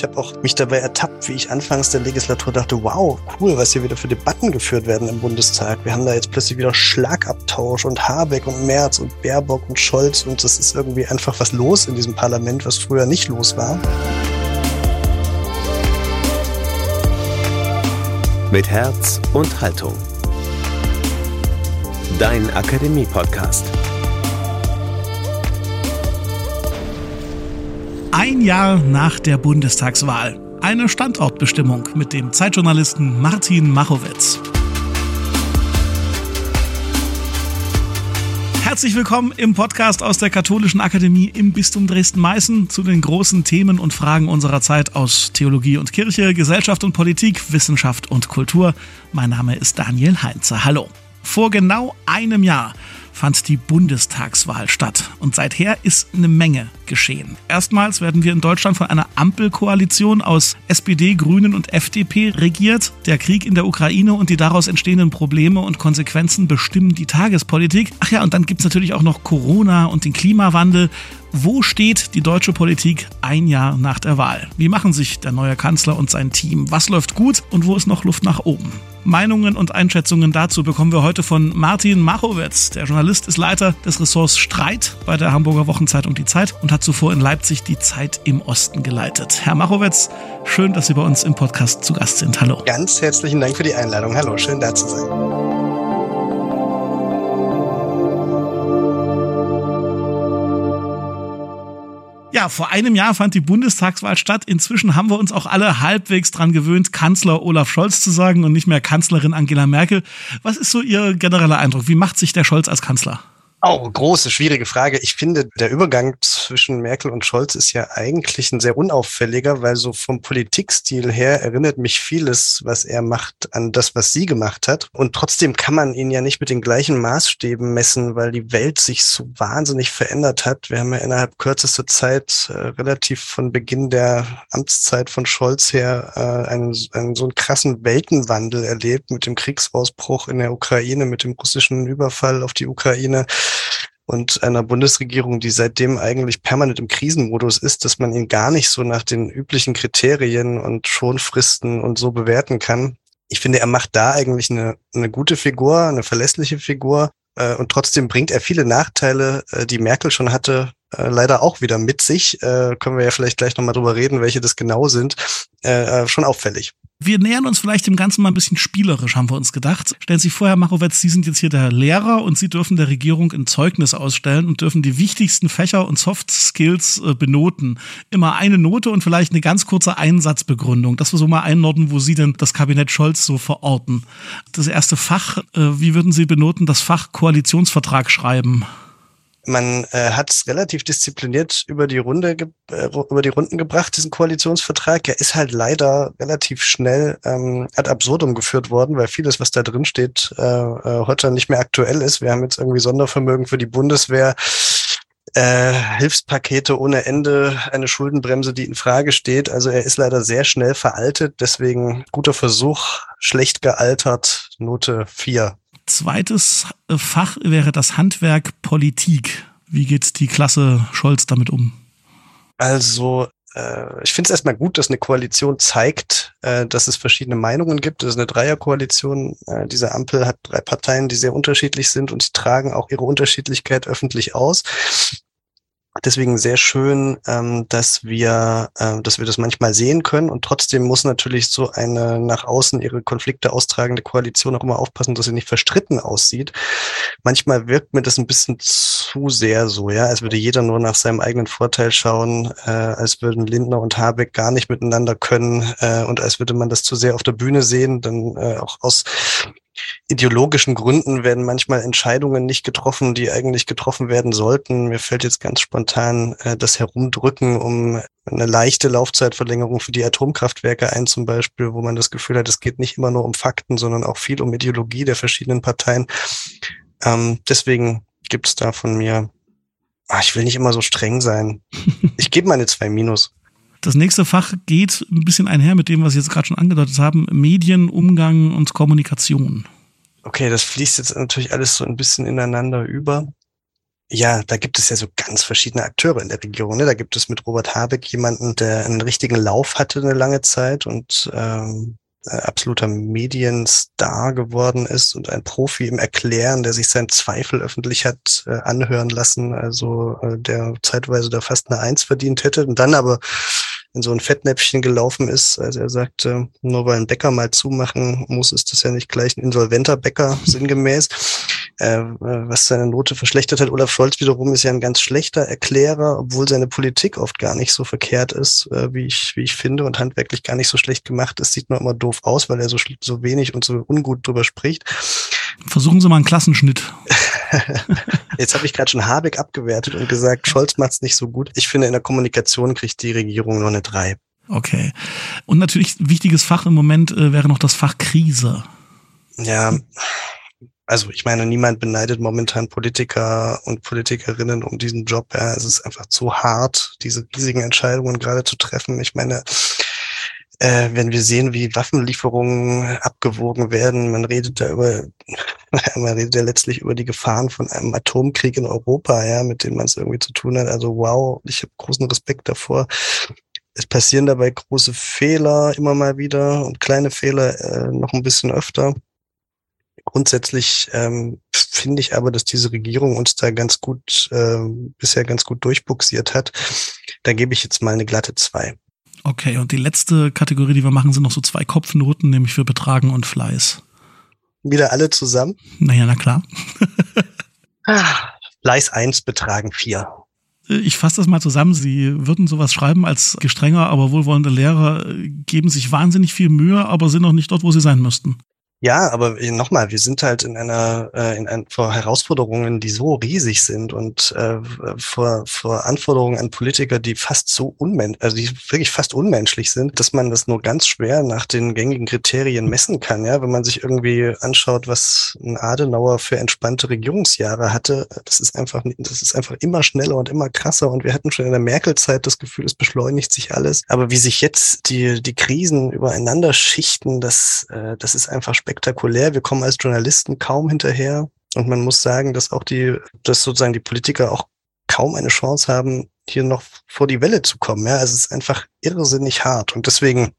Ich habe auch mich dabei ertappt, wie ich anfangs der Legislatur dachte, wow, cool, was hier wieder für Debatten geführt werden im Bundestag. Wir haben da jetzt plötzlich wieder Schlagabtausch und Habeck und Merz und Baerbock und Scholz und das ist irgendwie einfach was los in diesem Parlament, was früher nicht los war. Mit Herz und Haltung. Dein Akademie-Podcast. Ein Jahr nach der Bundestagswahl. Eine Standortbestimmung mit dem Zeitjournalisten Martin Machowitz. Herzlich willkommen im Podcast aus der Katholischen Akademie im Bistum Dresden-Meißen zu den großen Themen und Fragen unserer Zeit aus Theologie und Kirche, Gesellschaft und Politik, Wissenschaft und Kultur. Mein Name ist Daniel Heinze. Hallo. Vor genau einem Jahr fand die Bundestagswahl statt. Und seither ist eine Menge geschehen. Erstmals werden wir in Deutschland von einer Ampelkoalition aus SPD, Grünen und FDP regiert. Der Krieg in der Ukraine und die daraus entstehenden Probleme und Konsequenzen bestimmen die Tagespolitik. Ach ja, und dann gibt es natürlich auch noch Corona und den Klimawandel. Wo steht die deutsche Politik ein Jahr nach der Wahl? Wie machen sich der neue Kanzler und sein Team? Was läuft gut und wo ist noch Luft nach oben? Meinungen und Einschätzungen dazu bekommen wir heute von Martin Machowitz. Der Journalist ist Leiter des Ressorts Streit bei der Hamburger Wochenzeitung Die Zeit und hat zuvor in Leipzig die Zeit im Osten geleitet. Herr Machowitz, schön, dass Sie bei uns im Podcast zu Gast sind. Hallo. Ganz herzlichen Dank für die Einladung. Hallo, schön da zu sein. Ja, vor einem Jahr fand die Bundestagswahl statt. Inzwischen haben wir uns auch alle halbwegs dran gewöhnt, Kanzler Olaf Scholz zu sagen und nicht mehr Kanzlerin Angela Merkel. Was ist so Ihr genereller Eindruck? Wie macht sich der Scholz als Kanzler? Oh, große, schwierige Frage. Ich finde, der Übergang zwischen Merkel und Scholz ist ja eigentlich ein sehr unauffälliger, weil so vom Politikstil her erinnert mich vieles, was er macht, an das, was sie gemacht hat. Und trotzdem kann man ihn ja nicht mit den gleichen Maßstäben messen, weil die Welt sich so wahnsinnig verändert hat. Wir haben ja innerhalb kürzester Zeit äh, relativ von Beginn der Amtszeit von Scholz her äh, einen, einen so einen krassen Weltenwandel erlebt mit dem Kriegsausbruch in der Ukraine, mit dem russischen Überfall auf die Ukraine und einer Bundesregierung, die seitdem eigentlich permanent im Krisenmodus ist, dass man ihn gar nicht so nach den üblichen Kriterien und Schonfristen und so bewerten kann. Ich finde, er macht da eigentlich eine, eine gute Figur, eine verlässliche Figur. Äh, und trotzdem bringt er viele Nachteile, äh, die Merkel schon hatte, äh, leider auch wieder mit sich. Können wir ja vielleicht gleich nochmal drüber reden, welche das genau sind. Schon auffällig. Wir nähern uns vielleicht dem Ganzen mal ein bisschen spielerisch, haben wir uns gedacht. Stellen Sie vor, Herr Machowetz, Sie sind jetzt hier der Lehrer und Sie dürfen der Regierung ein Zeugnis ausstellen und dürfen die wichtigsten Fächer und Soft Skills äh, benoten. Immer eine Note und vielleicht eine ganz kurze Einsatzbegründung, dass wir so mal einordnen, wo Sie denn das Kabinett Scholz so verorten. Das erste Fach, äh, wie würden Sie benoten, das Fach Koalitionsvertrag schreiben? Man äh, hat es relativ diszipliniert über die Runde äh, über die Runden gebracht, diesen Koalitionsvertrag. Er ist halt leider relativ schnell ähm, ad absurdum geführt worden, weil vieles, was da drin steht, äh, äh, heute nicht mehr aktuell ist. Wir haben jetzt irgendwie Sondervermögen für die Bundeswehr. Äh, Hilfspakete ohne Ende, eine Schuldenbremse, die in Frage steht. Also er ist leider sehr schnell veraltet, deswegen guter Versuch, schlecht gealtert, Note 4. Zweites äh, Fach wäre das Handwerk Politik. Wie geht die Klasse Scholz damit um? Also äh, ich finde es erstmal gut, dass eine Koalition zeigt, äh, dass es verschiedene Meinungen gibt. Das ist eine Dreierkoalition. Diese Ampel hat drei Parteien, die sehr unterschiedlich sind und sie tragen auch ihre Unterschiedlichkeit öffentlich aus. Deswegen sehr schön, ähm, dass wir, äh, dass wir das manchmal sehen können und trotzdem muss natürlich so eine nach außen ihre Konflikte austragende Koalition auch immer aufpassen, dass sie nicht verstritten aussieht. Manchmal wirkt mir das ein bisschen zu sehr so, ja, als würde jeder nur nach seinem eigenen Vorteil schauen, äh, als würden Lindner und Habeck gar nicht miteinander können äh, und als würde man das zu sehr auf der Bühne sehen, dann äh, auch aus ideologischen Gründen werden manchmal Entscheidungen nicht getroffen, die eigentlich getroffen werden sollten. Mir fällt jetzt ganz spontan äh, das Herumdrücken um eine leichte Laufzeitverlängerung für die Atomkraftwerke ein zum Beispiel, wo man das Gefühl hat, es geht nicht immer nur um Fakten, sondern auch viel um Ideologie der verschiedenen Parteien. Ähm, deswegen gibt es da von mir, ach, ich will nicht immer so streng sein. Ich gebe meine zwei Minus. Das nächste Fach geht ein bisschen einher mit dem, was Sie jetzt gerade schon angedeutet haben, Medien, Umgang und Kommunikation. Okay, das fließt jetzt natürlich alles so ein bisschen ineinander über. ja, da gibt es ja so ganz verschiedene Akteure in der Regierung. Ne? Da gibt es mit Robert Habeck jemanden, der einen richtigen Lauf hatte eine lange Zeit und ähm, äh, absoluter Medienstar geworden ist und ein Profi im Erklären, der sich seinen Zweifel öffentlich hat äh, anhören lassen, also äh, der zeitweise da fast eine Eins verdient hätte und dann aber in so ein Fettnäpfchen gelaufen ist. Also er sagte, nur weil ein Bäcker mal zumachen muss, ist das ja nicht gleich ein insolventer Bäcker, sinngemäß. Äh, was seine Note verschlechtert hat. Olaf Scholz wiederum ist ja ein ganz schlechter Erklärer, obwohl seine Politik oft gar nicht so verkehrt ist, äh, wie ich, wie ich finde, und handwerklich gar nicht so schlecht gemacht ist. Sieht nur immer doof aus, weil er so, so wenig und so ungut drüber spricht. Versuchen Sie mal einen Klassenschnitt. Jetzt habe ich gerade schon Habeck abgewertet und gesagt, Scholz macht's nicht so gut. Ich finde, in der Kommunikation kriegt die Regierung nur eine drei. Okay. Und natürlich wichtiges Fach im Moment äh, wäre noch das Fach Krise. Ja, also ich meine, niemand beneidet momentan Politiker und Politikerinnen um diesen Job. Ja, es ist einfach zu hart, diese riesigen Entscheidungen gerade zu treffen. Ich meine, äh, wenn wir sehen, wie Waffenlieferungen abgewogen werden, man redet da über, man redet ja letztlich über die Gefahren von einem Atomkrieg in Europa, ja, mit dem man es irgendwie zu tun hat. Also wow, ich habe großen Respekt davor. Es passieren dabei große Fehler immer mal wieder und kleine Fehler äh, noch ein bisschen öfter. Grundsätzlich ähm, finde ich aber, dass diese Regierung uns da ganz gut, äh, bisher ganz gut durchbuxiert hat. Da gebe ich jetzt mal eine glatte zwei. Okay, und die letzte Kategorie, die wir machen, sind noch so zwei Kopfnoten, nämlich für Betragen und Fleiß. Wieder alle zusammen? Naja, na klar. ah, Fleiß eins Betragen vier. Ich fasse das mal zusammen. Sie würden sowas schreiben als gestrenger, aber wohlwollende Lehrer, geben sich wahnsinnig viel Mühe, aber sind noch nicht dort, wo sie sein müssten. Ja, aber nochmal, wir sind halt in einer, äh, in ein, vor Herausforderungen, die so riesig sind und äh, vor, vor Anforderungen an Politiker, die fast so unmenschlich, also die wirklich fast unmenschlich sind, dass man das nur ganz schwer nach den gängigen Kriterien messen kann. Ja, wenn man sich irgendwie anschaut, was ein Adenauer für entspannte Regierungsjahre hatte, das ist einfach, das ist einfach immer schneller und immer krasser. Und wir hatten schon in der Merkel-Zeit das Gefühl, es beschleunigt sich alles. Aber wie sich jetzt die, die Krisen übereinander schichten, das, äh, das ist einfach spektakulär spektakulär. Wir kommen als Journalisten kaum hinterher. Und man muss sagen, dass auch die, dass sozusagen die Politiker auch kaum eine Chance haben, hier noch vor die Welle zu kommen. Ja, es ist einfach irrsinnig hart. Und deswegen,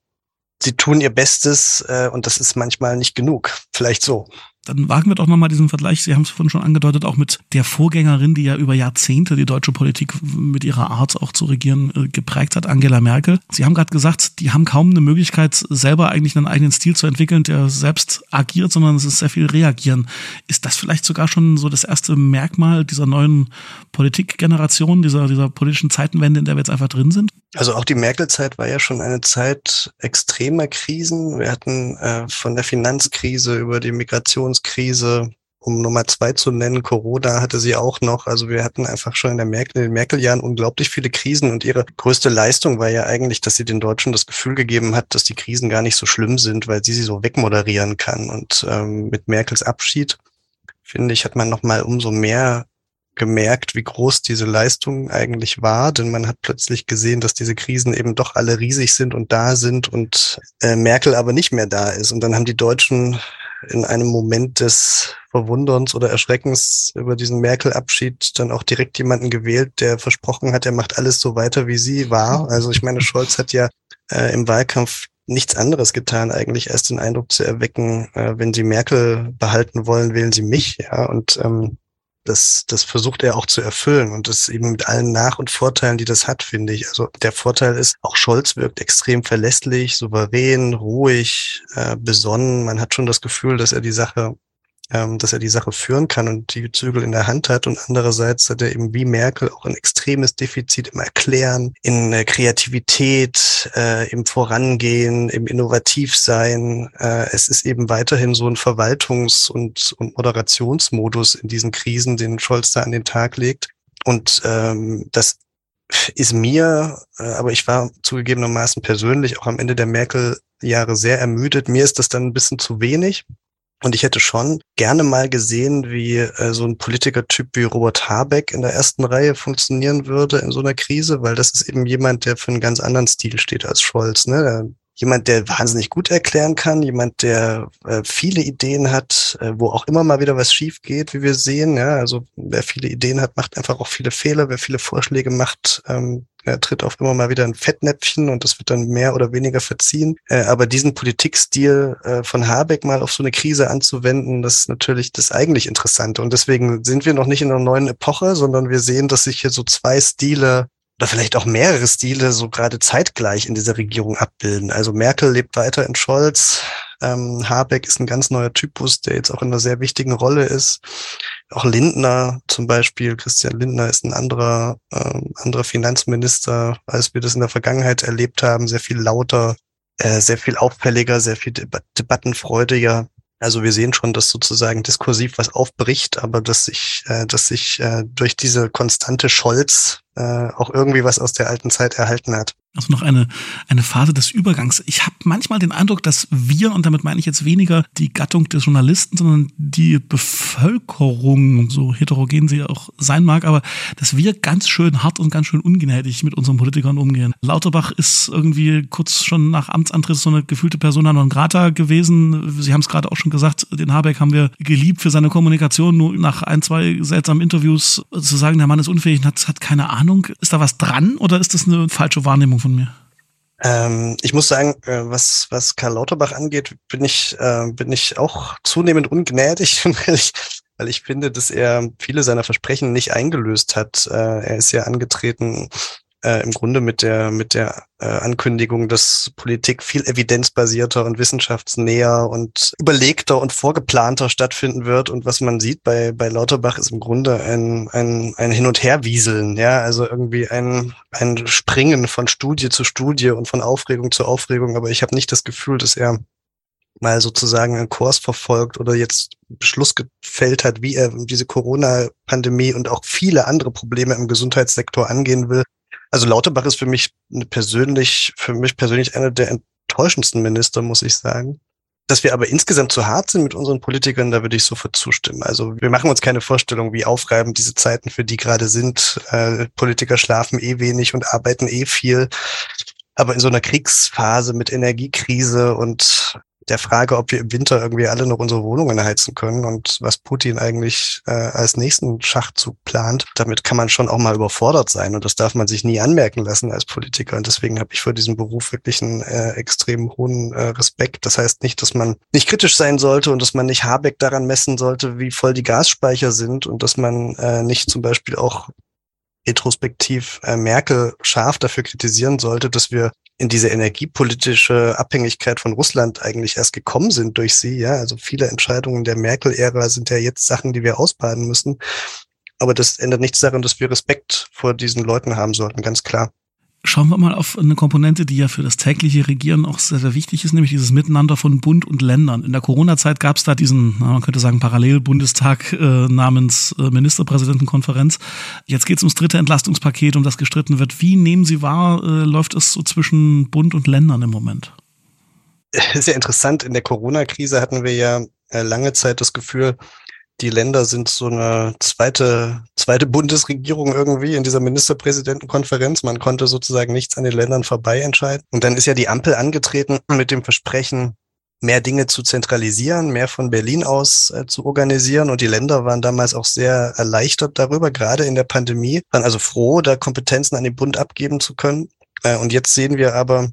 sie tun ihr Bestes äh, und das ist manchmal nicht genug. Vielleicht so. Dann wagen wir doch nochmal diesen Vergleich, Sie haben es vorhin schon angedeutet, auch mit der Vorgängerin, die ja über Jahrzehnte die deutsche Politik mit ihrer Art auch zu regieren äh, geprägt hat, Angela Merkel. Sie haben gerade gesagt, die haben kaum eine Möglichkeit, selber eigentlich einen eigenen Stil zu entwickeln, der selbst agiert, sondern es ist sehr viel reagieren. Ist das vielleicht sogar schon so das erste Merkmal dieser neuen Politikgeneration, dieser, dieser politischen Zeitenwende, in der wir jetzt einfach drin sind? Also auch die Merkel-Zeit war ja schon eine Zeit extremer Krisen. Wir hatten äh, von der Finanzkrise über die Migrationskrise, um Nummer zwei zu nennen, Corona hatte sie auch noch. Also wir hatten einfach schon in, der Merkel, in den Merkel-Jahren unglaublich viele Krisen und ihre größte Leistung war ja eigentlich, dass sie den Deutschen das Gefühl gegeben hat, dass die Krisen gar nicht so schlimm sind, weil sie sie so wegmoderieren kann. Und ähm, mit Merkels Abschied, finde ich, hat man nochmal umso mehr gemerkt, wie groß diese Leistung eigentlich war, denn man hat plötzlich gesehen, dass diese Krisen eben doch alle riesig sind und da sind und äh, Merkel aber nicht mehr da ist. Und dann haben die Deutschen in einem Moment des Verwunderns oder Erschreckens über diesen Merkel-Abschied dann auch direkt jemanden gewählt, der versprochen hat, er macht alles so weiter, wie sie war. Also ich meine, Scholz hat ja äh, im Wahlkampf nichts anderes getan, eigentlich erst den Eindruck zu erwecken, äh, wenn Sie Merkel behalten wollen, wählen Sie mich. Ja, und ähm, das, das versucht er auch zu erfüllen und das eben mit allen Nach- und Vorteilen, die das hat, finde ich. Also der Vorteil ist, auch Scholz wirkt extrem verlässlich, souverän, ruhig, äh, besonnen. Man hat schon das Gefühl, dass er die Sache ähm, dass er die Sache führen kann und die Zügel in der Hand hat. Und andererseits hat er eben wie Merkel auch ein extremes Defizit im Erklären, in äh, Kreativität, äh, im Vorangehen, im Innovativsein. Äh, es ist eben weiterhin so ein Verwaltungs- und, und Moderationsmodus in diesen Krisen, den Scholz da an den Tag legt. Und ähm, das ist mir, äh, aber ich war zugegebenermaßen persönlich auch am Ende der Merkel-Jahre sehr ermüdet. Mir ist das dann ein bisschen zu wenig. Und ich hätte schon gerne mal gesehen, wie äh, so ein Politikertyp wie Robert Habeck in der ersten Reihe funktionieren würde in so einer Krise, weil das ist eben jemand, der für einen ganz anderen Stil steht als Scholz. Ne? jemand, der wahnsinnig gut erklären kann, jemand, der äh, viele Ideen hat, äh, wo auch immer mal wieder was schief geht, wie wir sehen. Ja, also wer viele Ideen hat, macht einfach auch viele Fehler. Wer viele Vorschläge macht, ähm, er tritt auch immer mal wieder ein Fettnäpfchen und das wird dann mehr oder weniger verziehen. Äh, aber diesen Politikstil äh, von Habeck mal auf so eine Krise anzuwenden, das ist natürlich das eigentlich Interessante. Und deswegen sind wir noch nicht in einer neuen Epoche, sondern wir sehen, dass sich hier so zwei Stile oder vielleicht auch mehrere Stile so gerade zeitgleich in dieser Regierung abbilden. Also Merkel lebt weiter in Scholz. Ähm, Habeck ist ein ganz neuer Typus, der jetzt auch in einer sehr wichtigen Rolle ist. Auch Lindner zum Beispiel, Christian Lindner ist ein anderer, äh, anderer Finanzminister, als wir das in der Vergangenheit erlebt haben, sehr viel lauter, äh, sehr viel auffälliger, sehr viel Debat debattenfreudiger. Also wir sehen schon, dass sozusagen diskursiv was aufbricht, aber dass sich, äh, dass sich äh, durch diese konstante Scholz äh, auch irgendwie was aus der alten Zeit erhalten hat. Also noch eine, eine Phase des Übergangs. Ich habe manchmal den Eindruck, dass wir, und damit meine ich jetzt weniger die Gattung des Journalisten, sondern die Bevölkerung, so heterogen sie auch sein mag, aber dass wir ganz schön hart und ganz schön ungnädig mit unseren Politikern umgehen. Lauterbach ist irgendwie kurz schon nach Amtsantritt so eine gefühlte Persona non grata gewesen. Sie haben es gerade auch schon gesagt, den Habeck haben wir geliebt für seine Kommunikation, nur nach ein, zwei seltsamen Interviews zu sagen, der Mann ist unfähig und hat, hat keine Ahnung. Ist da was dran oder ist das eine falsche Wahrnehmung von mir? Ähm, ich muss sagen, äh, was, was Karl Lauterbach angeht, bin ich, äh, bin ich auch zunehmend ungnädig, weil ich, weil ich finde, dass er viele seiner Versprechen nicht eingelöst hat. Äh, er ist ja angetreten äh, im Grunde mit der, mit der äh, Ankündigung, dass Politik viel evidenzbasierter und wissenschaftsnäher und überlegter und vorgeplanter stattfinden wird. Und was man sieht bei, bei Lauterbach ist im Grunde ein, ein, ein Hin- und Herwieseln, ja, also irgendwie ein, ein Springen von Studie zu Studie und von Aufregung zu Aufregung. Aber ich habe nicht das Gefühl, dass er mal sozusagen einen Kurs verfolgt oder jetzt Beschluss gefällt hat, wie er diese Corona-Pandemie und auch viele andere Probleme im Gesundheitssektor angehen will. Also Lauterbach ist für mich persönlich, für mich persönlich einer der enttäuschendsten Minister, muss ich sagen. Dass wir aber insgesamt zu hart sind mit unseren Politikern, da würde ich sofort zustimmen. Also wir machen uns keine Vorstellung, wie aufreibend diese Zeiten für die gerade sind. Äh, Politiker schlafen eh wenig und arbeiten eh viel. Aber in so einer Kriegsphase mit Energiekrise und der Frage, ob wir im Winter irgendwie alle noch unsere Wohnungen heizen können und was Putin eigentlich äh, als nächsten Schachzug plant, damit kann man schon auch mal überfordert sein und das darf man sich nie anmerken lassen als Politiker. Und deswegen habe ich vor diesem Beruf wirklich einen äh, extrem hohen äh, Respekt. Das heißt nicht, dass man nicht kritisch sein sollte und dass man nicht Habeck daran messen sollte, wie voll die Gasspeicher sind und dass man äh, nicht zum Beispiel auch retrospektiv äh, Merkel scharf dafür kritisieren sollte, dass wir in diese energiepolitische Abhängigkeit von Russland eigentlich erst gekommen sind durch sie. Ja, also viele Entscheidungen der Merkel-Ära sind ja jetzt Sachen, die wir ausbaden müssen. Aber das ändert nichts daran, dass wir Respekt vor diesen Leuten haben sollten, ganz klar. Schauen wir mal auf eine Komponente, die ja für das tägliche Regieren auch sehr, sehr wichtig ist, nämlich dieses Miteinander von Bund und Ländern. In der Corona-Zeit gab es da diesen, man könnte sagen, Parallelbundestag äh, namens äh, Ministerpräsidentenkonferenz. Jetzt geht es ums dritte Entlastungspaket, um das gestritten wird. Wie nehmen Sie wahr, äh, läuft es so zwischen Bund und Ländern im Moment? Sehr interessant. In der Corona-Krise hatten wir ja äh, lange Zeit das Gefühl, die Länder sind so eine zweite, zweite Bundesregierung irgendwie in dieser Ministerpräsidentenkonferenz. Man konnte sozusagen nichts an den Ländern vorbei entscheiden. Und dann ist ja die Ampel angetreten mit dem Versprechen, mehr Dinge zu zentralisieren, mehr von Berlin aus äh, zu organisieren. Und die Länder waren damals auch sehr erleichtert darüber, gerade in der Pandemie, waren also froh, da Kompetenzen an den Bund abgeben zu können. Äh, und jetzt sehen wir aber,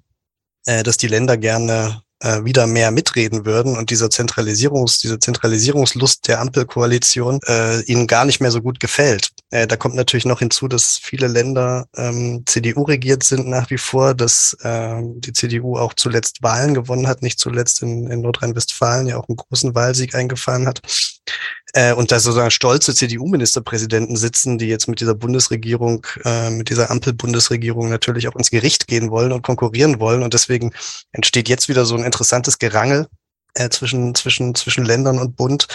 äh, dass die Länder gerne äh, wieder mehr mitreden würden und dieser Zentralisierungs, diese Zentralisierungslust der Ampelkoalition äh, ihnen gar nicht mehr so gut gefällt. Äh, da kommt natürlich noch hinzu, dass viele Länder ähm, CDU regiert sind nach wie vor, dass äh, die CDU auch zuletzt Wahlen gewonnen hat, nicht zuletzt in, in Nordrhein-Westfalen ja auch einen großen Wahlsieg eingefahren hat. Äh, und da sozusagen stolze CDU-Ministerpräsidenten sitzen, die jetzt mit dieser Bundesregierung, äh, mit dieser Ampel-Bundesregierung natürlich auch ins Gericht gehen wollen und konkurrieren wollen. Und deswegen entsteht jetzt wieder so ein interessantes Gerangel äh, zwischen, zwischen, zwischen Ländern und Bund.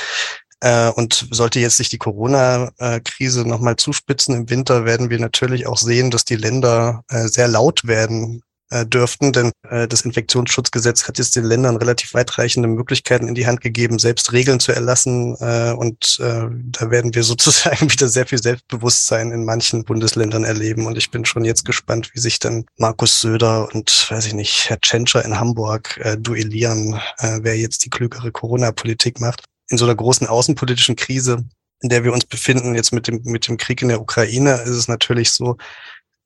Äh, und sollte jetzt sich die Corona-Krise nochmal zuspitzen im Winter, werden wir natürlich auch sehen, dass die Länder äh, sehr laut werden äh, dürften, denn äh, das Infektionsschutzgesetz hat jetzt den Ländern relativ weitreichende Möglichkeiten in die Hand gegeben, selbst Regeln zu erlassen. Äh, und äh, da werden wir sozusagen wieder sehr viel Selbstbewusstsein in manchen Bundesländern erleben. Und ich bin schon jetzt gespannt, wie sich dann Markus Söder und, weiß ich nicht, Herr Tschentscher in Hamburg äh, duellieren, äh, wer jetzt die klügere Corona-Politik macht. In so einer großen außenpolitischen Krise, in der wir uns befinden, jetzt mit dem, mit dem Krieg in der Ukraine, ist es natürlich so,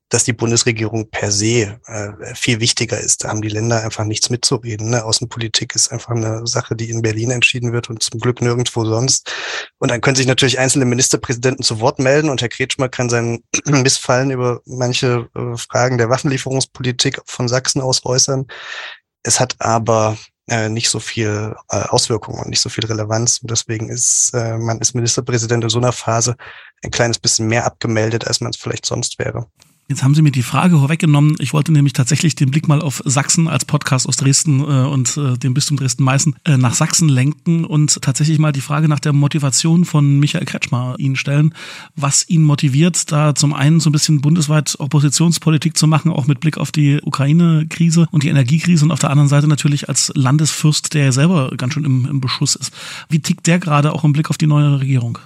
dass die Bundesregierung per se äh, viel wichtiger ist. Da haben die Länder einfach nichts mitzureden. Ne? Außenpolitik ist einfach eine Sache, die in Berlin entschieden wird und zum Glück nirgendwo sonst. Und dann können sich natürlich einzelne Ministerpräsidenten zu Wort melden und Herr Kretschmer kann sein Missfallen über manche äh, Fragen der Waffenlieferungspolitik von Sachsen aus äußern. Es hat aber äh, nicht so viel äh, Auswirkungen und nicht so viel Relevanz. Und deswegen ist äh, man ist Ministerpräsident in so einer Phase ein kleines bisschen mehr abgemeldet, als man es vielleicht sonst wäre. Jetzt haben Sie mir die Frage vorweggenommen. Ich wollte nämlich tatsächlich den Blick mal auf Sachsen als Podcast aus Dresden äh, und äh, dem Bistum Dresden-Meißen äh, nach Sachsen lenken und tatsächlich mal die Frage nach der Motivation von Michael Kretschmer Ihnen stellen, was ihn motiviert, da zum einen so ein bisschen bundesweit Oppositionspolitik zu machen, auch mit Blick auf die Ukraine-Krise und die Energiekrise und auf der anderen Seite natürlich als Landesfürst, der ja selber ganz schön im, im Beschuss ist. Wie tickt der gerade auch im Blick auf die neue Regierung?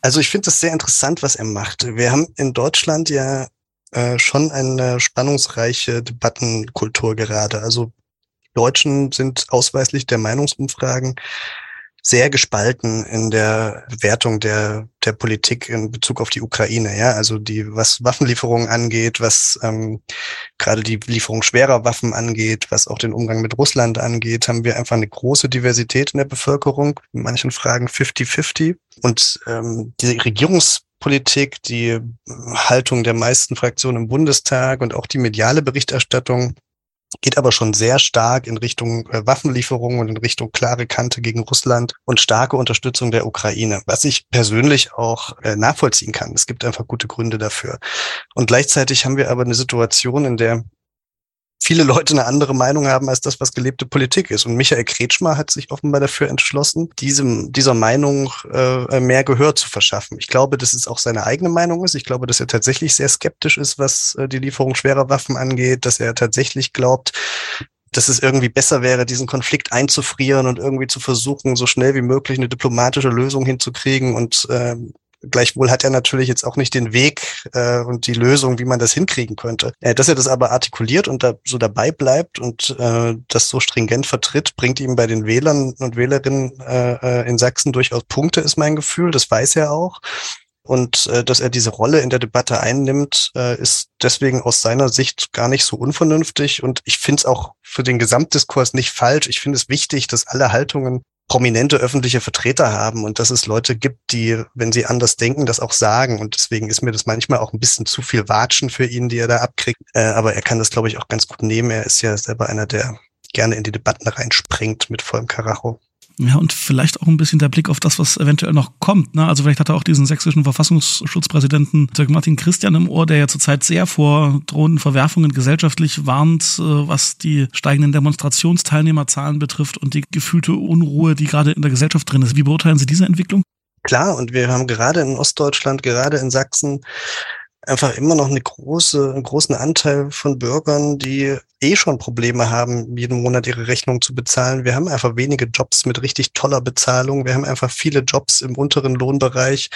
Also ich finde das sehr interessant, was er macht. Wir haben in Deutschland ja äh, schon eine spannungsreiche Debattenkultur gerade. Also Deutschen sind ausweislich der Meinungsumfragen sehr gespalten in der Bewertung der, der Politik in Bezug auf die Ukraine. Ja, also die, was Waffenlieferungen angeht, was ähm, gerade die Lieferung schwerer Waffen angeht, was auch den Umgang mit Russland angeht, haben wir einfach eine große Diversität in der Bevölkerung. In manchen Fragen 50-50. Und ähm, die Regierungs Politik, die Haltung der meisten Fraktionen im Bundestag und auch die mediale Berichterstattung geht aber schon sehr stark in Richtung äh, Waffenlieferungen und in Richtung klare Kante gegen Russland und starke Unterstützung der Ukraine, was ich persönlich auch äh, nachvollziehen kann. Es gibt einfach gute Gründe dafür. Und gleichzeitig haben wir aber eine Situation, in der viele Leute eine andere Meinung haben als das, was gelebte Politik ist. Und Michael Kretschmer hat sich offenbar dafür entschlossen, diesem, dieser Meinung äh, mehr Gehör zu verschaffen. Ich glaube, dass es auch seine eigene Meinung ist. Ich glaube, dass er tatsächlich sehr skeptisch ist, was äh, die Lieferung schwerer Waffen angeht, dass er tatsächlich glaubt, dass es irgendwie besser wäre, diesen Konflikt einzufrieren und irgendwie zu versuchen, so schnell wie möglich eine diplomatische Lösung hinzukriegen und äh, Gleichwohl hat er natürlich jetzt auch nicht den Weg äh, und die Lösung, wie man das hinkriegen könnte. Äh, dass er das aber artikuliert und da so dabei bleibt und äh, das so stringent vertritt, bringt ihm bei den Wählern und Wählerinnen äh, äh, in Sachsen durchaus Punkte, ist mein Gefühl. Das weiß er auch. Und äh, dass er diese Rolle in der Debatte einnimmt, äh, ist deswegen aus seiner Sicht gar nicht so unvernünftig. Und ich finde es auch für den Gesamtdiskurs nicht falsch. Ich finde es wichtig, dass alle Haltungen prominente öffentliche Vertreter haben und dass es Leute gibt, die, wenn sie anders denken, das auch sagen. Und deswegen ist mir das manchmal auch ein bisschen zu viel Watschen für ihn, die er da abkriegt. Äh, aber er kann das, glaube ich, auch ganz gut nehmen. Er ist ja selber einer, der gerne in die Debatten reinspringt mit vollem Karacho. Ja, und vielleicht auch ein bisschen der Blick auf das, was eventuell noch kommt. Ne? Also vielleicht hat er auch diesen sächsischen Verfassungsschutzpräsidenten Dirk Martin Christian im Ohr, der ja zurzeit sehr vor drohenden Verwerfungen gesellschaftlich warnt, äh, was die steigenden Demonstrationsteilnehmerzahlen betrifft und die gefühlte Unruhe, die gerade in der Gesellschaft drin ist. Wie beurteilen Sie diese Entwicklung? Klar, und wir haben gerade in Ostdeutschland, gerade in Sachsen einfach immer noch eine große, einen großen Anteil von Bürgern, die eh schon Probleme haben, jeden Monat ihre Rechnung zu bezahlen. Wir haben einfach wenige Jobs mit richtig toller Bezahlung. Wir haben einfach viele Jobs im unteren Lohnbereich.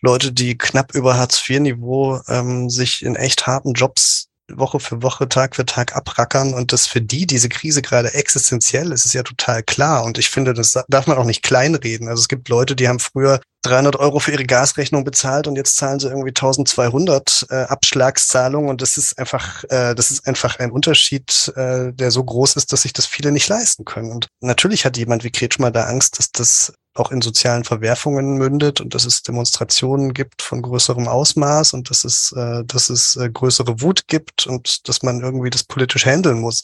Leute, die knapp über Hartz-IV-Niveau ähm, sich in echt harten Jobs Woche für Woche, Tag für Tag abrackern und dass für die diese Krise gerade existenziell ist, ist ja total klar. Und ich finde, das darf man auch nicht kleinreden. Also es gibt Leute, die haben früher 300 Euro für ihre Gasrechnung bezahlt und jetzt zahlen sie irgendwie 1200 äh, Abschlagszahlungen und das ist einfach, äh, das ist einfach ein Unterschied, äh, der so groß ist, dass sich das viele nicht leisten können. Und natürlich hat jemand wie Kretschmer da Angst, dass das auch in sozialen Verwerfungen mündet und dass es Demonstrationen gibt von größerem Ausmaß und dass es, äh, dass es äh, größere Wut gibt und dass man irgendwie das politisch handeln muss.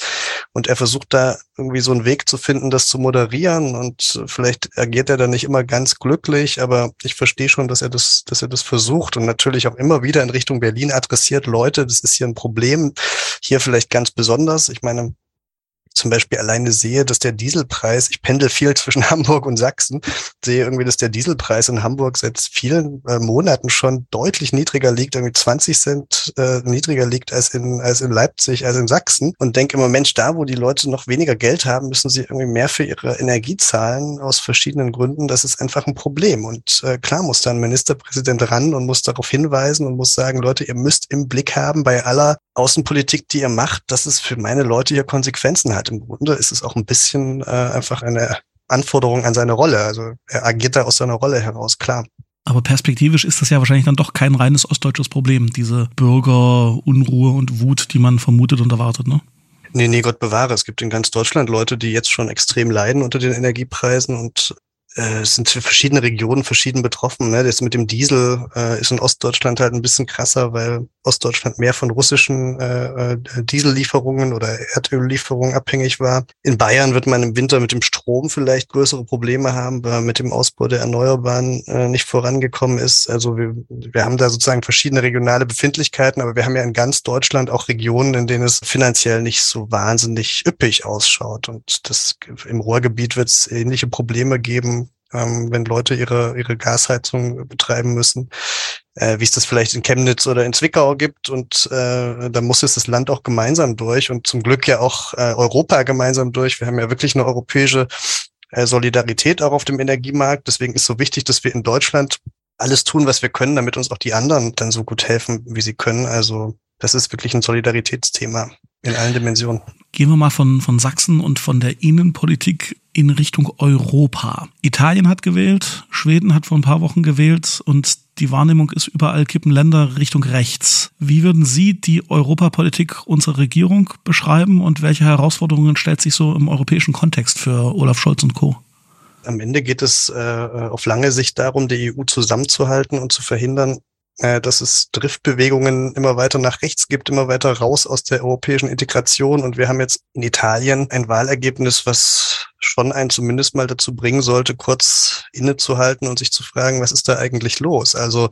Und er versucht da irgendwie so einen Weg zu finden, das zu moderieren und vielleicht agiert er da nicht immer ganz glücklich, aber ich verstehe schon, dass er das, dass er das versucht und natürlich auch immer wieder in Richtung Berlin adressiert, Leute, das ist hier ein Problem, hier vielleicht ganz besonders. Ich meine, zum Beispiel alleine sehe, dass der Dieselpreis, ich pendel viel zwischen Hamburg und Sachsen, sehe irgendwie, dass der Dieselpreis in Hamburg seit vielen äh, Monaten schon deutlich niedriger liegt, irgendwie 20 Cent äh, niedriger liegt als in, als in Leipzig, als in Sachsen und denke immer, Mensch, da wo die Leute noch weniger Geld haben, müssen sie irgendwie mehr für ihre Energie zahlen aus verschiedenen Gründen. Das ist einfach ein Problem. Und äh, klar muss da ein Ministerpräsident ran und muss darauf hinweisen und muss sagen, Leute, ihr müsst im Blick haben bei aller Außenpolitik, die ihr macht, dass es für meine Leute hier Konsequenzen hat. Im Grunde ist es auch ein bisschen äh, einfach eine Anforderung an seine Rolle. Also er agiert da aus seiner Rolle heraus, klar. Aber perspektivisch ist das ja wahrscheinlich dann doch kein reines ostdeutsches Problem, diese Bürgerunruhe und Wut, die man vermutet und erwartet, ne? Nee, nee, Gott bewahre. Es gibt in ganz Deutschland Leute, die jetzt schon extrem leiden unter den Energiepreisen und äh, es sind verschiedene Regionen verschieden betroffen. Ne? Das mit dem Diesel äh, ist in Ostdeutschland halt ein bisschen krasser, weil Ostdeutschland mehr von russischen äh, äh, Diesellieferungen oder Erdöllieferungen abhängig war. In Bayern wird man im Winter mit dem Strom vielleicht größere Probleme haben, weil mit dem Ausbau der Erneuerbaren äh, nicht vorangekommen ist. Also wir, wir haben da sozusagen verschiedene regionale Befindlichkeiten, aber wir haben ja in ganz Deutschland auch Regionen, in denen es finanziell nicht so wahnsinnig üppig ausschaut. Und das im Ruhrgebiet wird es ähnliche Probleme geben ähm, wenn Leute ihre, ihre Gasheizung betreiben müssen, äh, wie es das vielleicht in Chemnitz oder in Zwickau gibt. Und äh, da muss es das Land auch gemeinsam durch und zum Glück ja auch äh, Europa gemeinsam durch. Wir haben ja wirklich eine europäische äh, Solidarität auch auf dem Energiemarkt. Deswegen ist so wichtig, dass wir in Deutschland alles tun, was wir können, damit uns auch die anderen dann so gut helfen, wie sie können. Also das ist wirklich ein Solidaritätsthema in allen Dimensionen. Gehen wir mal von, von Sachsen und von der Innenpolitik in Richtung Europa. Italien hat gewählt, Schweden hat vor ein paar Wochen gewählt und die Wahrnehmung ist, überall kippen Länder Richtung rechts. Wie würden Sie die Europapolitik unserer Regierung beschreiben und welche Herausforderungen stellt sich so im europäischen Kontext für Olaf Scholz und Co.? Am Ende geht es äh, auf lange Sicht darum, die EU zusammenzuhalten und zu verhindern, äh, dass es Driftbewegungen immer weiter nach rechts gibt, immer weiter raus aus der europäischen Integration. Und wir haben jetzt in Italien ein Wahlergebnis, was schon einen zumindest mal dazu bringen sollte, kurz innezuhalten und sich zu fragen, was ist da eigentlich los? Also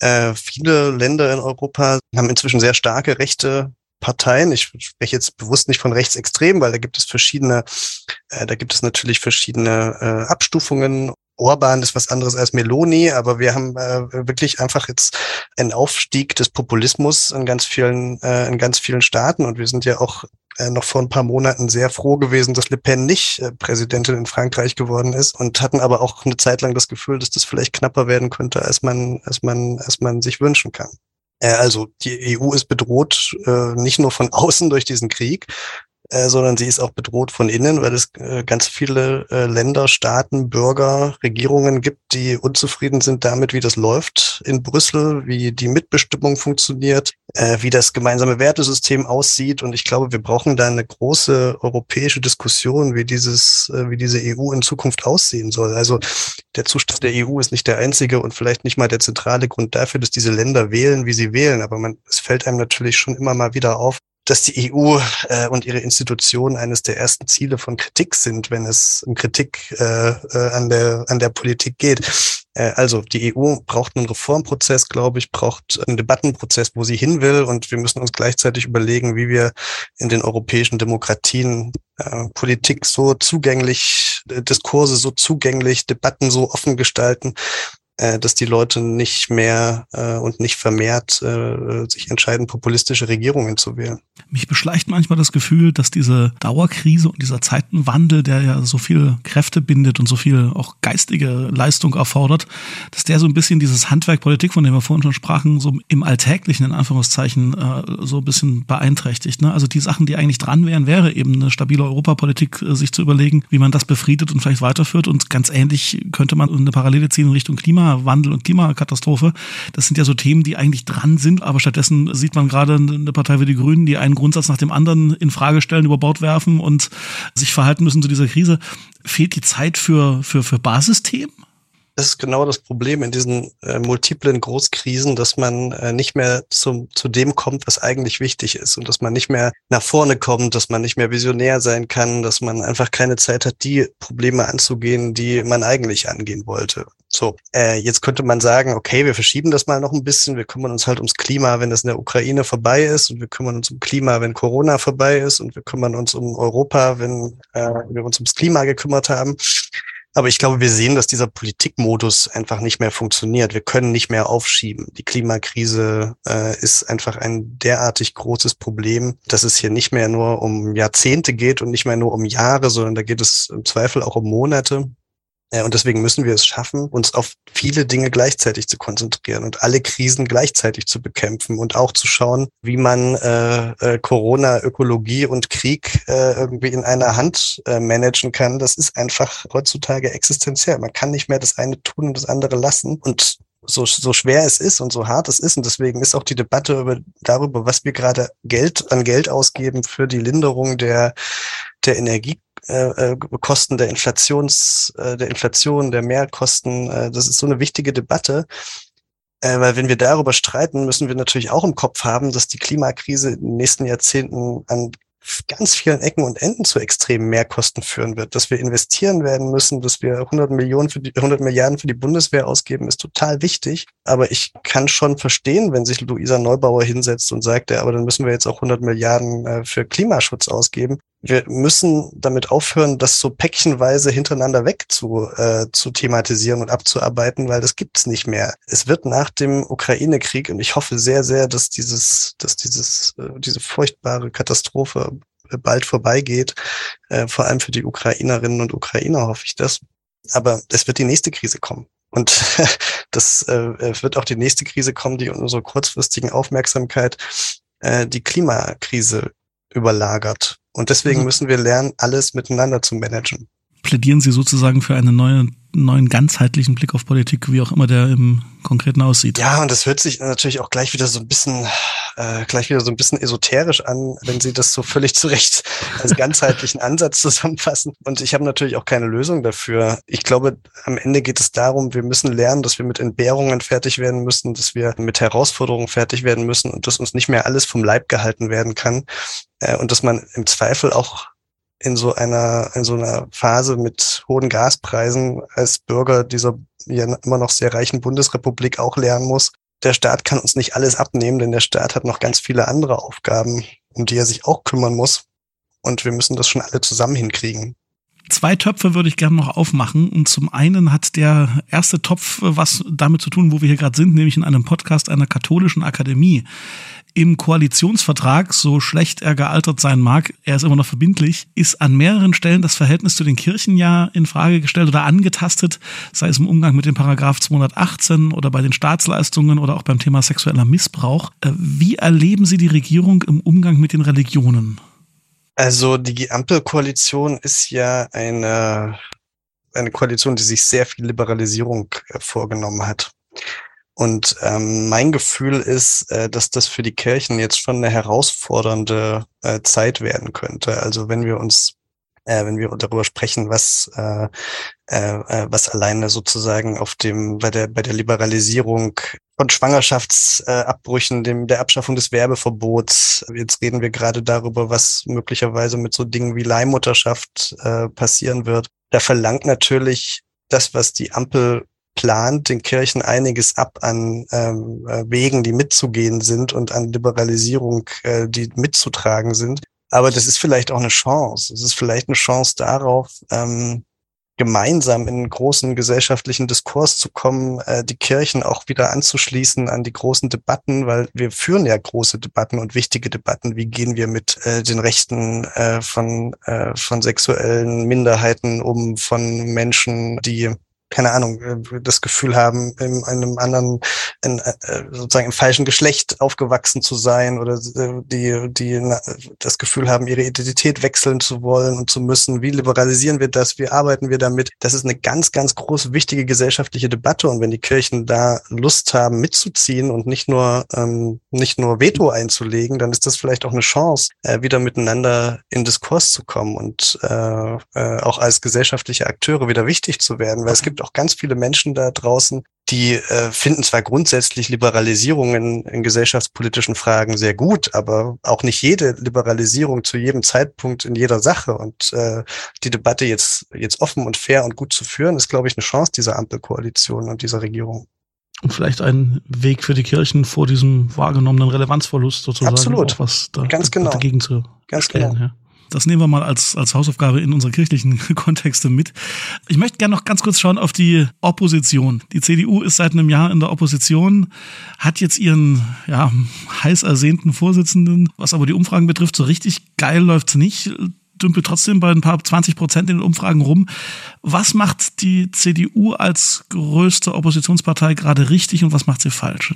äh, viele Länder in Europa haben inzwischen sehr starke rechte Parteien. Ich spreche jetzt bewusst nicht von rechtsextrem, weil da gibt es verschiedene, äh, da gibt es natürlich verschiedene äh, Abstufungen Orban ist was anderes als Meloni, aber wir haben äh, wirklich einfach jetzt einen Aufstieg des Populismus in ganz vielen, äh, in ganz vielen Staaten und wir sind ja auch äh, noch vor ein paar Monaten sehr froh gewesen, dass Le Pen nicht äh, Präsidentin in Frankreich geworden ist und hatten aber auch eine Zeit lang das Gefühl, dass das vielleicht knapper werden könnte, als man, als man, als man sich wünschen kann. Äh, also die EU ist bedroht äh, nicht nur von außen durch diesen Krieg, äh, sondern sie ist auch bedroht von innen, weil es äh, ganz viele äh, Länder, Staaten, Bürger, Regierungen gibt, die unzufrieden sind damit, wie das läuft in Brüssel, wie die Mitbestimmung funktioniert, wie das gemeinsame Wertesystem aussieht. Und ich glaube, wir brauchen da eine große europäische Diskussion, wie dieses, wie diese EU in Zukunft aussehen soll. Also der Zustand der EU ist nicht der einzige und vielleicht nicht mal der zentrale Grund dafür, dass diese Länder wählen, wie sie wählen. Aber man, es fällt einem natürlich schon immer mal wieder auf, dass die EU äh, und ihre Institutionen eines der ersten Ziele von Kritik sind, wenn es um Kritik äh, äh, an, der, an der Politik geht. Äh, also die EU braucht einen Reformprozess, glaube ich, braucht einen Debattenprozess, wo sie hin will. Und wir müssen uns gleichzeitig überlegen, wie wir in den europäischen Demokratien äh, Politik so zugänglich, äh, Diskurse so zugänglich, Debatten so offen gestalten, äh, dass die Leute nicht mehr äh, und nicht vermehrt äh, sich entscheiden, populistische Regierungen zu wählen. Mich beschleicht manchmal das Gefühl, dass diese Dauerkrise und dieser Zeitenwandel, der ja so viel Kräfte bindet und so viel auch geistige Leistung erfordert, dass der so ein bisschen dieses Handwerk Politik, von dem wir vorhin schon sprachen, so im Alltäglichen in Anführungszeichen äh, so ein bisschen beeinträchtigt. Ne? Also die Sachen, die eigentlich dran wären, wäre eben eine stabile Europapolitik, äh, sich zu überlegen, wie man das befriedet und vielleicht weiterführt. Und ganz ähnlich könnte man eine Parallele ziehen in Richtung Klima Klimawandel und Klimakatastrophe. Das sind ja so Themen, die eigentlich dran sind, aber stattdessen sieht man gerade eine Partei wie die Grünen, die einen Grundsatz nach dem anderen in Frage stellen, über Bord werfen und sich verhalten müssen zu dieser Krise. Fehlt die Zeit für, für, für Basisthemen? Das ist genau das Problem in diesen äh, multiplen Großkrisen, dass man äh, nicht mehr zum, zu dem kommt, was eigentlich wichtig ist und dass man nicht mehr nach vorne kommt, dass man nicht mehr visionär sein kann, dass man einfach keine Zeit hat, die Probleme anzugehen, die man eigentlich angehen wollte. So, äh, jetzt könnte man sagen, okay, wir verschieben das mal noch ein bisschen, wir kümmern uns halt ums Klima, wenn das in der Ukraine vorbei ist und wir kümmern uns um Klima, wenn Corona vorbei ist und wir kümmern uns um Europa, wenn äh, wir uns ums Klima gekümmert haben. Aber ich glaube, wir sehen, dass dieser Politikmodus einfach nicht mehr funktioniert. Wir können nicht mehr aufschieben. Die Klimakrise äh, ist einfach ein derartig großes Problem, dass es hier nicht mehr nur um Jahrzehnte geht und nicht mehr nur um Jahre, sondern da geht es im Zweifel auch um Monate. Äh, und deswegen müssen wir es schaffen, uns auf viele Dinge gleichzeitig zu konzentrieren und alle Krisen gleichzeitig zu bekämpfen und auch zu schauen, wie man äh, äh, Corona, Ökologie und Krieg äh, irgendwie in einer Hand äh, managen kann. Das ist einfach heutzutage existenziell. Man kann nicht mehr das eine tun und das andere lassen. Und so, so schwer es ist und so hart es ist. Und deswegen ist auch die Debatte über, darüber, was wir gerade Geld an Geld ausgeben für die Linderung der, der Energie äh, äh, Kosten der Inflations, äh, der Inflation, der Mehrkosten. Äh, das ist so eine wichtige Debatte. Äh, weil wenn wir darüber streiten, müssen wir natürlich auch im Kopf haben, dass die Klimakrise in den nächsten Jahrzehnten an ganz vielen Ecken und Enden zu extremen Mehrkosten führen wird. Dass wir investieren werden müssen, dass wir 100 Millionen für die, 100 Milliarden für die Bundeswehr ausgeben, ist total wichtig. Aber ich kann schon verstehen, wenn sich Luisa Neubauer hinsetzt und sagt, ja, aber dann müssen wir jetzt auch 100 Milliarden äh, für Klimaschutz ausgeben. Wir müssen damit aufhören, das so päckchenweise hintereinander weg zu, äh, zu thematisieren und abzuarbeiten, weil das gibt's nicht mehr. Es wird nach dem Ukraine-Krieg, und ich hoffe sehr, sehr, dass dieses, dass dieses, äh, diese furchtbare Katastrophe bald vorbeigeht. Äh, vor allem für die Ukrainerinnen und Ukrainer hoffe ich das. Aber es wird die nächste Krise kommen. Und das äh, wird auch die nächste Krise kommen, die unsere kurzfristigen Aufmerksamkeit äh, die Klimakrise überlagert. Und deswegen mhm. müssen wir lernen, alles miteinander zu managen. Plädieren Sie sozusagen für eine neue neuen ganzheitlichen Blick auf Politik, wie auch immer der im Konkreten aussieht. Ja, und das hört sich natürlich auch gleich wieder so ein bisschen, äh, gleich wieder so ein bisschen esoterisch an, wenn Sie das so völlig zurecht als ganzheitlichen Ansatz zusammenfassen. Und ich habe natürlich auch keine Lösung dafür. Ich glaube, am Ende geht es darum, wir müssen lernen, dass wir mit Entbehrungen fertig werden müssen, dass wir mit Herausforderungen fertig werden müssen und dass uns nicht mehr alles vom Leib gehalten werden kann. Äh, und dass man im Zweifel auch in so einer, in so einer Phase mit hohen Gaspreisen als Bürger dieser ja immer noch sehr reichen Bundesrepublik auch lernen muss. Der Staat kann uns nicht alles abnehmen, denn der Staat hat noch ganz viele andere Aufgaben, um die er sich auch kümmern muss. Und wir müssen das schon alle zusammen hinkriegen. Zwei Töpfe würde ich gerne noch aufmachen. Und zum einen hat der erste Topf was damit zu tun, wo wir hier gerade sind, nämlich in einem Podcast einer katholischen Akademie im Koalitionsvertrag, so schlecht er gealtert sein mag, er ist immer noch verbindlich, ist an mehreren Stellen das Verhältnis zu den Kirchen ja in Frage gestellt oder angetastet, sei es im Umgang mit dem Paragraph 218 oder bei den Staatsleistungen oder auch beim Thema sexueller Missbrauch. Äh, wie erleben Sie die Regierung im Umgang mit den Religionen? Also die Ampelkoalition ist ja eine, eine Koalition, die sich sehr viel Liberalisierung äh, vorgenommen hat. Und ähm, mein Gefühl ist, äh, dass das für die Kirchen jetzt schon eine herausfordernde äh, Zeit werden könnte. Also wenn wir uns, äh, wenn wir darüber sprechen, was äh, äh, äh was alleine sozusagen auf dem bei der bei der Liberalisierung von Schwangerschaftsabbrüchen, dem der Abschaffung des Werbeverbots. Jetzt reden wir gerade darüber, was möglicherweise mit so Dingen wie Leihmutterschaft äh, passieren wird. Da verlangt natürlich das, was die Ampel plant den Kirchen einiges ab an ähm, äh, Wegen, die mitzugehen sind und an Liberalisierung, äh, die mitzutragen sind. Aber das ist vielleicht auch eine Chance. Es ist vielleicht eine Chance darauf, ähm, gemeinsam in einen großen gesellschaftlichen Diskurs zu kommen, äh, die Kirchen auch wieder anzuschließen an die großen Debatten, weil wir führen ja große Debatten und wichtige Debatten. Wie gehen wir mit äh, den Rechten äh, von, äh, von sexuellen Minderheiten um, von Menschen, die keine Ahnung, äh, das Gefühl haben, in einem anderen, in, äh, sozusagen im falschen Geschlecht aufgewachsen zu sein oder äh, die, die das Gefühl haben, ihre Identität wechseln zu wollen und zu müssen. Wie liberalisieren wir das? Wie arbeiten wir damit? Das ist eine ganz, ganz große, wichtige gesellschaftliche Debatte. Und wenn die Kirchen da Lust haben, mitzuziehen und nicht nur, ähm, nicht nur Veto einzulegen, dann ist das vielleicht auch eine Chance, äh, wieder miteinander in Diskurs zu kommen und äh, äh, auch als gesellschaftliche Akteure wieder wichtig zu werden, weil es gibt auch ganz viele Menschen da draußen, die äh, finden zwar grundsätzlich Liberalisierungen in gesellschaftspolitischen Fragen sehr gut, aber auch nicht jede Liberalisierung zu jedem Zeitpunkt in jeder Sache. Und äh, die Debatte jetzt, jetzt offen und fair und gut zu führen, ist, glaube ich, eine Chance dieser Ampelkoalition und dieser Regierung. Und vielleicht ein Weg für die Kirchen vor diesem wahrgenommenen Relevanzvolust sozusagen. Absolut. was da, Ganz genau. dagegen zu Ganz stellen. genau. Ja. Das nehmen wir mal als, als Hausaufgabe in unsere kirchlichen Kontexte mit. Ich möchte gerne noch ganz kurz schauen auf die Opposition. Die CDU ist seit einem Jahr in der Opposition, hat jetzt ihren ja, heiß ersehnten Vorsitzenden, was aber die Umfragen betrifft, so richtig geil läuft's nicht dümpelt trotzdem bei ein paar 20 Prozent in den Umfragen rum. Was macht die CDU als größte Oppositionspartei gerade richtig und was macht sie falsch?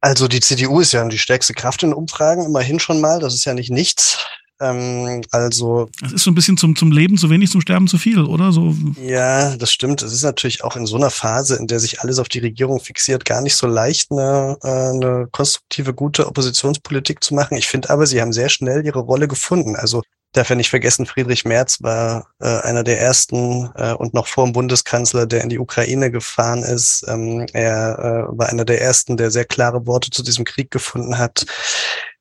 Also die CDU ist ja die stärkste Kraft in Umfragen, immerhin schon mal. Das ist ja nicht nichts. Ähm, also. Es ist so ein bisschen zum, zum Leben zu wenig, zum Sterben zu viel, oder? So. Ja, das stimmt. Es ist natürlich auch in so einer Phase, in der sich alles auf die Regierung fixiert, gar nicht so leicht, eine, äh, eine konstruktive, gute Oppositionspolitik zu machen. Ich finde aber, sie haben sehr schnell ihre Rolle gefunden. Also darf ja nicht vergessen, Friedrich Merz war äh, einer der ersten äh, und noch vor dem Bundeskanzler, der in die Ukraine gefahren ist. Ähm, er äh, war einer der ersten, der sehr klare Worte zu diesem Krieg gefunden hat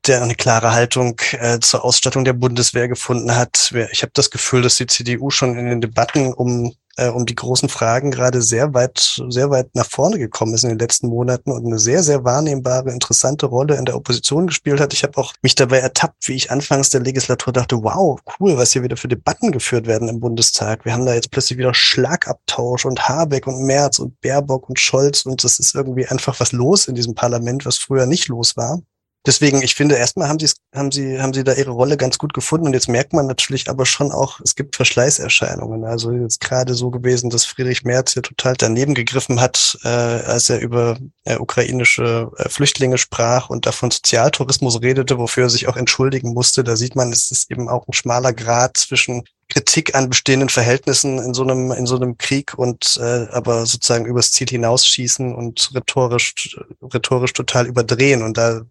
der eine klare Haltung äh, zur Ausstattung der Bundeswehr gefunden hat. Ich habe das Gefühl, dass die CDU schon in den Debatten um äh, um die großen Fragen gerade sehr weit sehr weit nach vorne gekommen ist in den letzten Monaten und eine sehr sehr wahrnehmbare interessante Rolle in der Opposition gespielt hat. Ich habe auch mich dabei ertappt, wie ich anfangs der Legislatur dachte, wow, cool, was hier wieder für Debatten geführt werden im Bundestag. Wir haben da jetzt plötzlich wieder Schlagabtausch und Habeck und Merz und Baerbock und Scholz und das ist irgendwie einfach was los in diesem Parlament, was früher nicht los war deswegen, ich finde, erstmal haben sie haben sie, haben sie da ihre Rolle ganz gut gefunden und jetzt merkt man natürlich aber schon auch, es gibt Verschleißerscheinungen. Also jetzt gerade so gewesen, dass Friedrich Merz hier total daneben gegriffen hat, äh, als er über äh, ukrainische äh, Flüchtlinge sprach und davon Sozialtourismus redete, wofür er sich auch entschuldigen musste. Da sieht man, es ist eben auch ein schmaler Grad zwischen Kritik an bestehenden Verhältnissen in so einem in so einem Krieg und äh, aber sozusagen übers Ziel hinausschießen und rhetorisch rhetorisch total überdrehen und da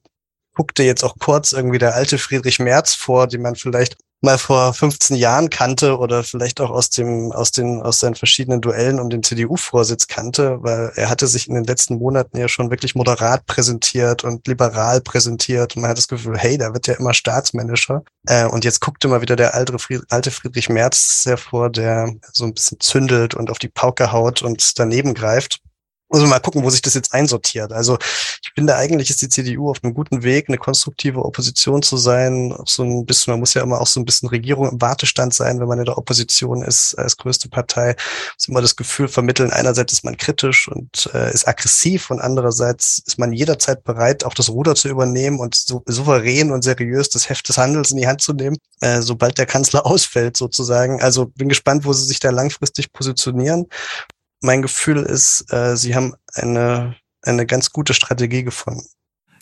guckte jetzt auch kurz irgendwie der alte Friedrich Merz vor, den man vielleicht mal vor 15 Jahren kannte oder vielleicht auch aus dem aus den aus seinen verschiedenen Duellen um den CDU-Vorsitz kannte, weil er hatte sich in den letzten Monaten ja schon wirklich moderat präsentiert und liberal präsentiert und man hat das Gefühl, hey, da wird ja immer staatsmännischer. Äh, und jetzt guckte mal wieder der alte, Fried, alte Friedrich Merz hervor, der so ein bisschen zündelt und auf die Pauke haut und daneben greift. Man mal gucken, wo sich das jetzt einsortiert. Also ich finde eigentlich ist die CDU auf einem guten Weg, eine konstruktive Opposition zu sein. Auch so ein bisschen, man muss ja immer auch so ein bisschen Regierung im Wartestand sein, wenn man in der Opposition ist als größte Partei. Muss immer das Gefühl vermitteln, einerseits ist man kritisch und äh, ist aggressiv und andererseits ist man jederzeit bereit, auch das Ruder zu übernehmen und so souverän und seriös das Heft des Handels in die Hand zu nehmen, äh, sobald der Kanzler ausfällt sozusagen. Also bin gespannt, wo sie sich da langfristig positionieren mein Gefühl ist, äh, sie haben eine, eine ganz gute Strategie gefunden.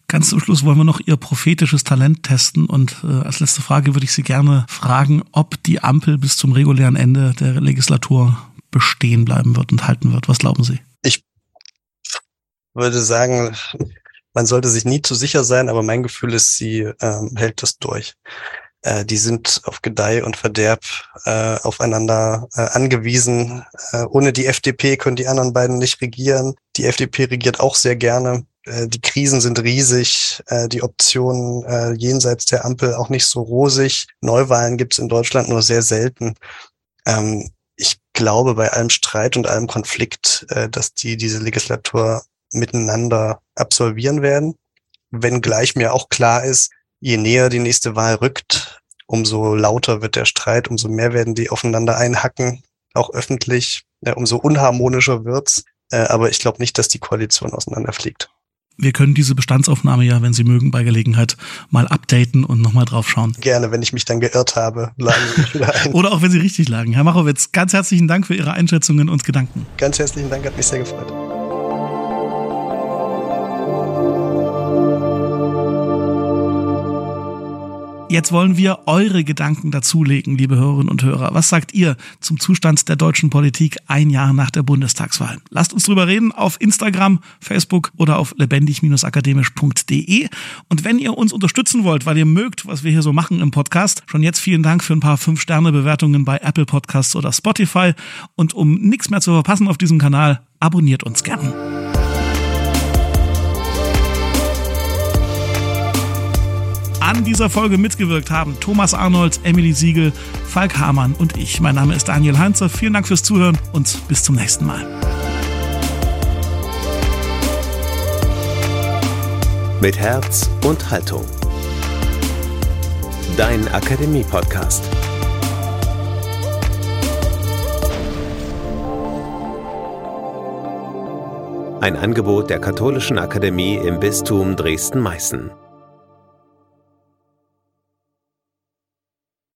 Ganz zum Schluss wollen wir noch Ihr prophetisches Talent testen und äh, als letzte Frage würde ich Sie gerne fragen, ob die Ampel bis zum regulären Ende der Legislatur bestehen bleiben wird und halten wird. Was glauben Sie? Ich würde sagen, man sollte sich nie zu sicher sein, aber mein Gefühl ist, sie ähm, hält das durch äh, die sind auf Gedeih und Verderb äh, aufeinander äh, angewiesen. Äh, ohne die FDP können die anderen beiden nicht regieren. Die FDP regiert auch sehr gerne. Äh, die Krisen sind riesig, äh, die Optionen äh, jenseits der Ampel auch nicht so rosig. Neuwahlen gibt es in Deutschland nur sehr selten. Ähm, ich glaube bei allem Streit und allem Konflikt, äh, dass die diese Legislatur miteinander absolvieren werden. Wenngleich mir auch klar ist, je näher die nächste Wahl rückt, umso lauter wird der Streit, umso mehr werden die aufeinander einhacken, auch öffentlich, ja, umso unharmonischer wird's. Äh, aber ich glaube nicht, dass die Koalition auseinanderfliegt. Wir können diese Bestandsaufnahme ja, wenn Sie mögen, bei Gelegenheit mal updaten und nochmal drauf schauen. Gerne, wenn ich mich dann geirrt habe, lagen Sie mich wieder ein. Oder auch wenn Sie richtig lagen. Herr Machowitz, ganz herzlichen Dank für Ihre Einschätzungen und Gedanken. Ganz herzlichen Dank, hat mich sehr gefreut. Jetzt wollen wir eure Gedanken dazulegen, liebe Hörerinnen und Hörer. Was sagt ihr zum Zustand der deutschen Politik ein Jahr nach der Bundestagswahl? Lasst uns drüber reden auf Instagram, Facebook oder auf lebendig-akademisch.de. Und wenn ihr uns unterstützen wollt, weil ihr mögt, was wir hier so machen im Podcast, schon jetzt vielen Dank für ein paar 5-Sterne-Bewertungen bei Apple Podcasts oder Spotify. Und um nichts mehr zu verpassen auf diesem Kanal, abonniert uns gern. An dieser Folge mitgewirkt haben Thomas Arnold, Emily Siegel, Falk Hamann und ich. Mein Name ist Daniel Heinzer. Vielen Dank fürs Zuhören und bis zum nächsten Mal. Mit Herz und Haltung. Dein Akademie-Podcast. Ein Angebot der Katholischen Akademie im Bistum Dresden-Meißen.